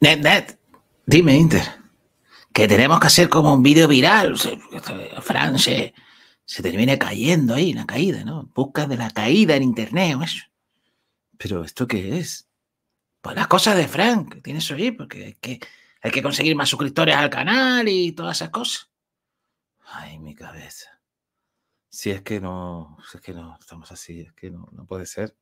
Net, net, dime, Inter, que tenemos que hacer como un vídeo viral. Fran se, se termina cayendo ahí, la caída, ¿no? Busca de la caída en internet o eso. Pero, ¿esto qué es? Pues las cosas de Frank, que tienes ahí, porque hay que, hay que conseguir más suscriptores al canal y todas esas cosas. Ay, mi cabeza. Si es que no, es que no, estamos así, es que no, no puede ser.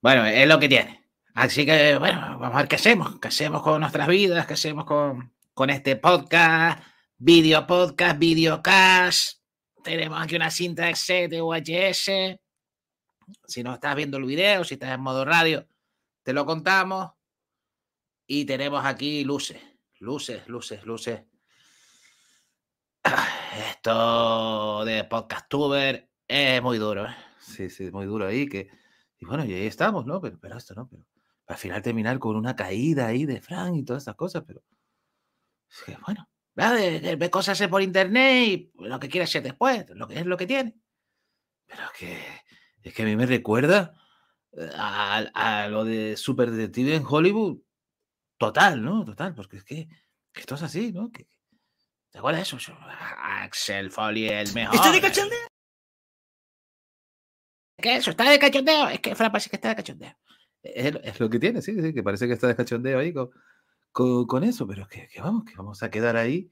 Bueno, es lo que tiene. Así que, bueno, vamos a ver qué hacemos, qué hacemos con nuestras vidas, qué hacemos con, con este podcast, video podcast, videocast. Tenemos aquí una cinta de set de UHS. Si no estás viendo el video, si estás en modo radio, te lo contamos. Y tenemos aquí luces, luces, luces, luces. Esto de podcastuber es muy duro, ¿eh? Sí, sí, muy duro ahí. Que, y bueno, y ahí estamos, ¿no? Pero, pero esto no, pero al final terminar con una caída ahí de Frank y todas esas cosas, pero es que, bueno, ve cosas por internet y lo que quiere hacer después, lo que es lo que tiene. Pero que es que a mí me recuerda eh, a, lo de Super Detective en Hollywood. Total, ¿no? Total, porque es que, esto es así, ¿no? Que, ¿Te acuerdas de eso? Axel Foley, el mejor. ¿Está de cachondeo? ¿Qué eso? ¿Está de cachondeo? Es que Fran parece que está de cachondeo. Es, lo que tiene, sí, sí, que parece que está de cachondeo ahí con, con, eso, pero que, que, vamos, que vamos a quedar ahí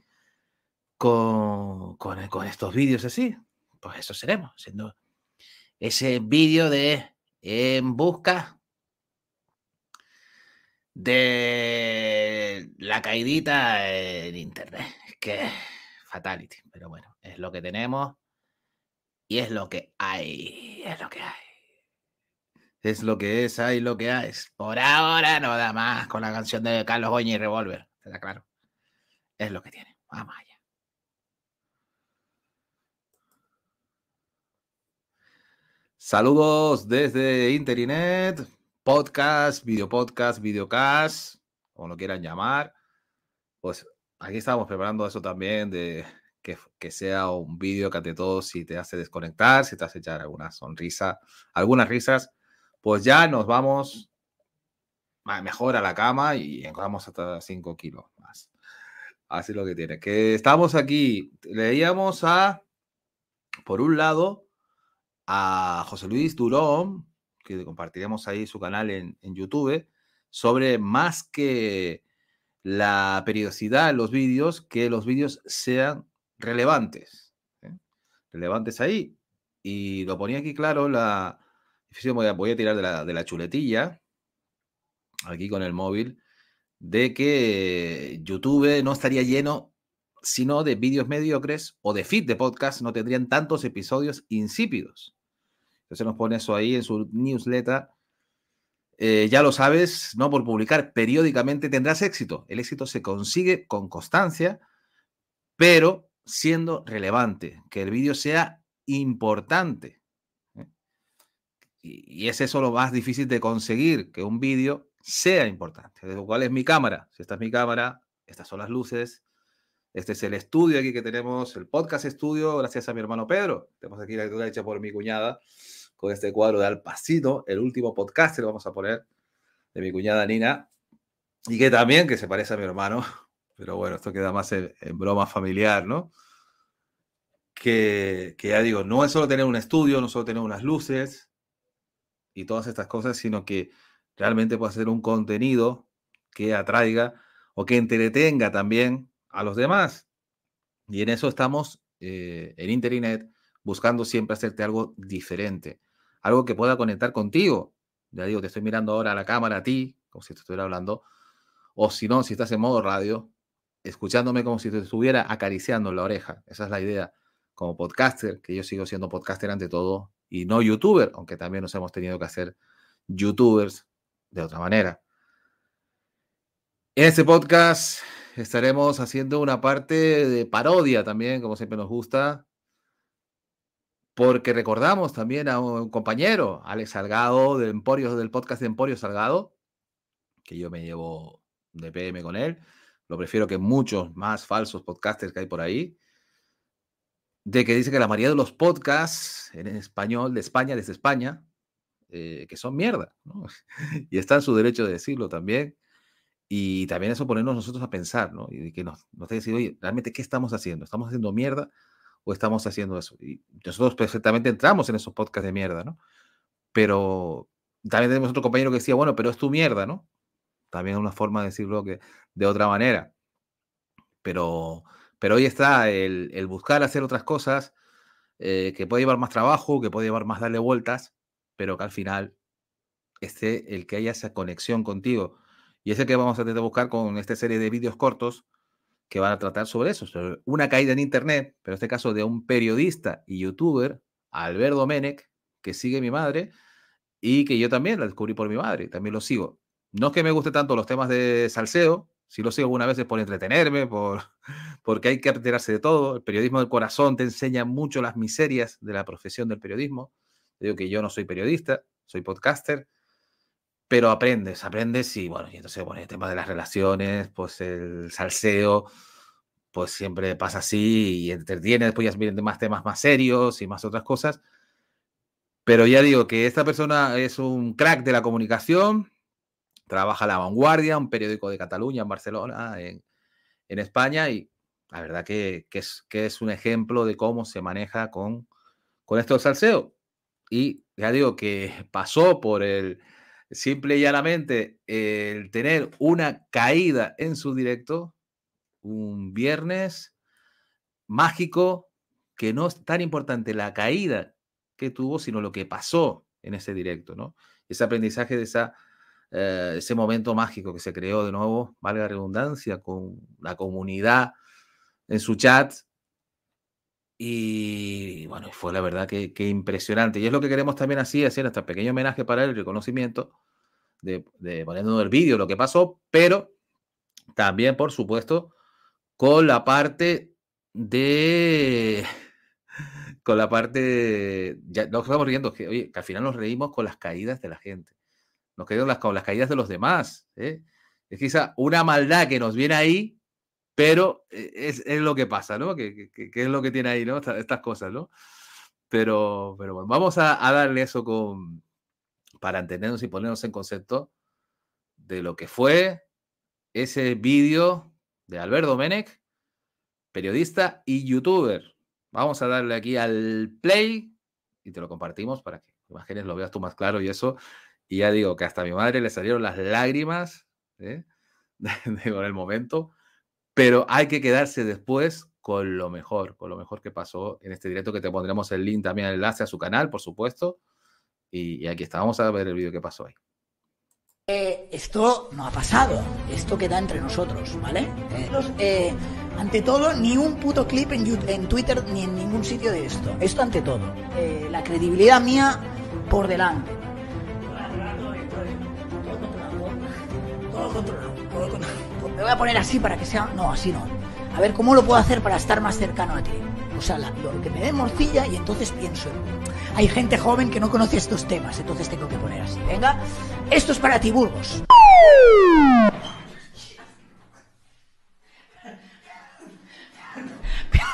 con, con, con estos vídeos así. Pues eso seremos, siendo ese vídeo de en busca de la caidita en internet. Que fatality, pero bueno, es lo que tenemos y es lo que hay, es lo que hay. Es lo que es, hay lo que hay. Por ahora no da más con la canción de Carlos Goña y Revolver, ¿está claro? Es lo que tiene. Vamos allá. Saludos desde Internet, podcast, video podcast, videocast, como lo quieran llamar. Pues aquí estamos preparando eso también de que, que, sea un vídeo que ante todo si te hace desconectar, si te hace echar alguna sonrisa, algunas risas, pues ya nos vamos mejor a la cama y encontramos hasta 5 kilos más. Así lo que tiene. Que estamos aquí, leíamos a, por un lado, a José Luis Durón, que compartiremos ahí su canal en, YouTube, sobre más que la periodicidad de los vídeos, que los vídeos sean relevantes. ¿eh? Relevantes ahí. Y lo ponía aquí claro, la, voy a, voy a tirar de la, chuletilla, aquí con el móvil, de que YouTube no estaría lleno sino de vídeos mediocres o de feed de podcast, no tendrían tantos episodios insípidos. Entonces nos pone eso ahí en su newsletter. Eh, ya lo sabes, no por publicar periódicamente tendrás éxito. El éxito se consigue con constancia, pero siendo relevante, que el vídeo sea importante. Y, es eso lo más difícil de conseguir, que un vídeo sea importante. ¿Cuál es mi cámara? Si esta es mi cámara, estas son las luces. Este es el estudio aquí que tenemos, el podcast estudio, gracias a mi hermano Pedro. Tenemos aquí la hecha por mi cuñada con este cuadro de Al el último podcast que lo vamos a poner de mi cuñada Nina, y que también que se parece a mi hermano, pero bueno, esto queda más en, broma familiar, ¿no? Que, que, ya digo, no es solo tener un estudio, no solo tener unas luces y todas estas cosas, sino que realmente puede ser un contenido que atraiga o que entretenga también a los demás. Y en eso estamos eh, en Internet buscando siempre hacerte algo diferente algo que pueda conectar contigo. Ya digo, te estoy mirando ahora a la cámara a ti, como si te estuviera hablando. O si no, si estás en modo radio, escuchándome como si te estuviera acariciando la oreja. Esa es la idea. Como podcaster, que yo sigo siendo podcaster ante todo, y no youtuber, aunque también nos hemos tenido que hacer youtubers de otra manera. En este podcast estaremos haciendo una parte de parodia también, como siempre nos gusta, porque recordamos también a un compañero, Alex Salgado, del, Emporio, del podcast de Emporio Salgado, que yo me llevo de PM con él. Lo prefiero que muchos más falsos podcasters que hay por ahí. De que dice que la mayoría de los podcasts en español de España, desde España, eh, que son mierda, ¿no? y está en su derecho de decirlo también. Y también eso ponernos nosotros a pensar, ¿no? Y que nos, nos decir, oye, realmente, ¿qué estamos haciendo? ¿Estamos haciendo mierda o estamos haciendo eso? Y nosotros perfectamente entramos en esos podcasts de mierda, ¿no? Pero también tenemos otro compañero que decía, bueno, pero es tu mierda, ¿no? También es una forma de decirlo que de otra manera. Pero, pero hoy está el, el buscar hacer otras cosas eh, que puede llevar más trabajo, que puede llevar más darle vueltas, pero que al final esté el que haya esa conexión contigo. Y ese que vamos a intentar buscar con esta serie de vídeos cortos que van a tratar sobre eso, sobre una caída en Internet, pero en este caso de un periodista y youtuber, Albert Domenech, que sigue mi madre y que yo también la descubrí por mi madre, también lo sigo. No es que me guste tanto los temas de salseo, si lo sigo alguna vez es por entretenerme, por, porque hay que enterarse de todo. El periodismo del corazón te enseña mucho las miserias de la profesión del periodismo. digo que yo no soy periodista, soy podcaster, pero aprendes, aprendes y bueno, y entonces, bueno, el tema de las relaciones, pues el salseo, pues siempre pasa así y entretiene, después ya vienen más temas más serios y más otras cosas. Pero ya digo que esta persona es un crack de la comunicación, trabaja La Vanguardia, un periódico de Cataluña, en Barcelona, en, España, y la verdad que, es, un ejemplo de cómo se maneja con, con esto del salseo. Y ya digo que pasó por el simple y llanamente el tener una caída en su directo un viernes mágico que no es tan importante la caída que tuvo, sino lo que pasó en ese directo, ¿no? Ese aprendizaje de esa eh, ese momento mágico que se creó de nuevo, valga la redundancia, con la comunidad en su chat. Y bueno, fue la verdad que, impresionante. Y es lo que queremos también así, hacer este pequeño homenaje para el reconocimiento de, de poniendo el vídeo lo que pasó, pero también, por supuesto, con la parte de con la parte ya nos estamos riendo que oye que al final nos reímos con las caídas de la gente nos quedamos las, caídas de los demás. ¿eh? Es quizá una maldad que nos viene ahí, pero eh, es, lo que pasa, ¿no? Que, es lo que tiene ahí, ¿no? Estas, cosas, ¿no? Pero, pero bueno, vamos a, darle eso con, para entendernos y ponernos en concepto de lo que fue ese vídeo de Alberto Domenech, periodista y youtuber. Vamos a darle aquí al play y te lo compartimos para que imágenes lo veas tú más claro y eso. Y ya digo que hasta mi madre le salieron las lágrimas ¿eh? el momento, pero hay que quedarse después con lo mejor, con lo mejor que pasó en este directo, que te pondremos el link también, el enlace a su canal, por supuesto. Y, aquí está, vamos a ver el vídeo que pasó ahí. Eh, esto no ha pasado, esto queda entre nosotros, ¿vale? Eh, ante todo, ni un puto clip en, Twitter ni en ningún sitio de esto. Esto ante todo. la credibilidad mía por delante. Me voy a poner así para que sea. No, así no. A ver cómo lo puedo hacer para estar más cercano a ti. O sea, lo que me dé morcilla y entonces pienso. Hay gente joven que no conoce estos temas, entonces tengo que poner así. Venga, esto es para ti, Burgos.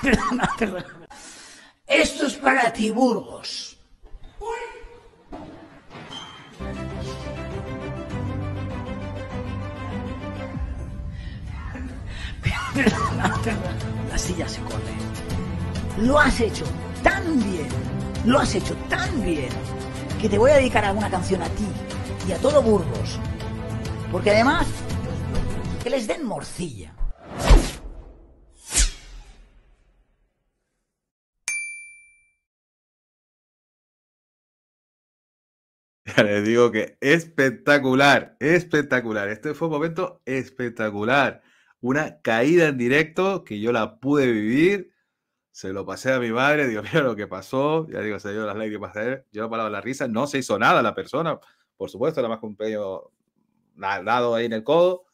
Perdona, perdona. Esto es para ti, Burgos. La silla se corre. Lo has hecho tan bien, lo has hecho tan bien, que te voy a dedicar alguna canción a ti y a todo Burgos. Porque además, que les den morcilla. les digo que espectacular, espectacular. Este fue un momento espectacular una caída en directo que yo la pude vivir. Se lo pasé a mi madre, digo, mira lo que pasó. Ya digo, se dio las lágrimas de él. Yo no paraba la risa. No se hizo nada la persona, por supuesto, nada más que un pequeño dado ahí en el codo,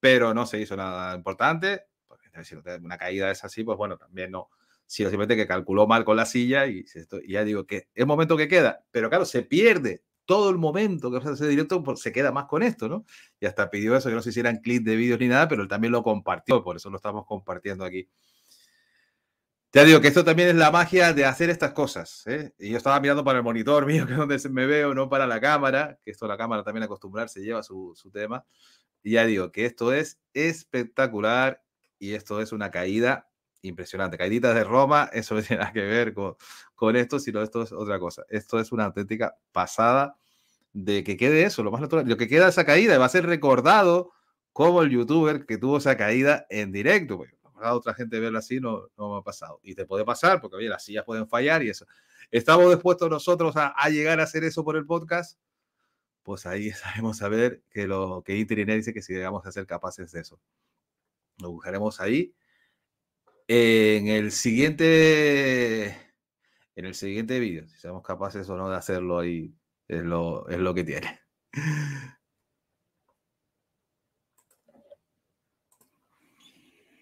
pero no se hizo nada importante. Porque si una caída es así, pues bueno, también no. Sino simplemente que calculó mal con la silla y, y ya digo que es momento que queda. Pero claro, se pierde todo el momento que a hacer directo pues, se queda más con esto, ¿no? Y hasta pidió eso, que no se hicieran clips de vídeos ni nada, pero él también lo compartió, por eso lo estamos compartiendo aquí. Ya digo que esto también es la magia de hacer estas cosas. ¿eh? Y yo estaba mirando para el monitor mío, que es donde me veo, no para la cámara, que esto la cámara también acostumbrarse lleva su, su tema. Y ya digo que esto es espectacular y esto es una caída impresionante. Caíditas de Roma, eso no tiene nada que ver con, con esto, sino esto es otra cosa. Esto es una auténtica pasada de que quede eso, lo más natural. Lo que queda esa caída va a ser recordado como el youtuber que tuvo esa caída en directo. A otra gente verlo así no, no me ha pasado. Y te puede pasar porque oye, las sillas pueden fallar y eso. ¿Estamos dispuestos nosotros a, a llegar a hacer eso por el podcast? Pues ahí sabemos a ver que lo que Internet dice que si llegamos a ser capaces de eso. Lo buscaremos ahí. En el siguiente, en el siguiente vídeo, si somos capaces o no de hacerlo ahí, es lo, es lo que tiene.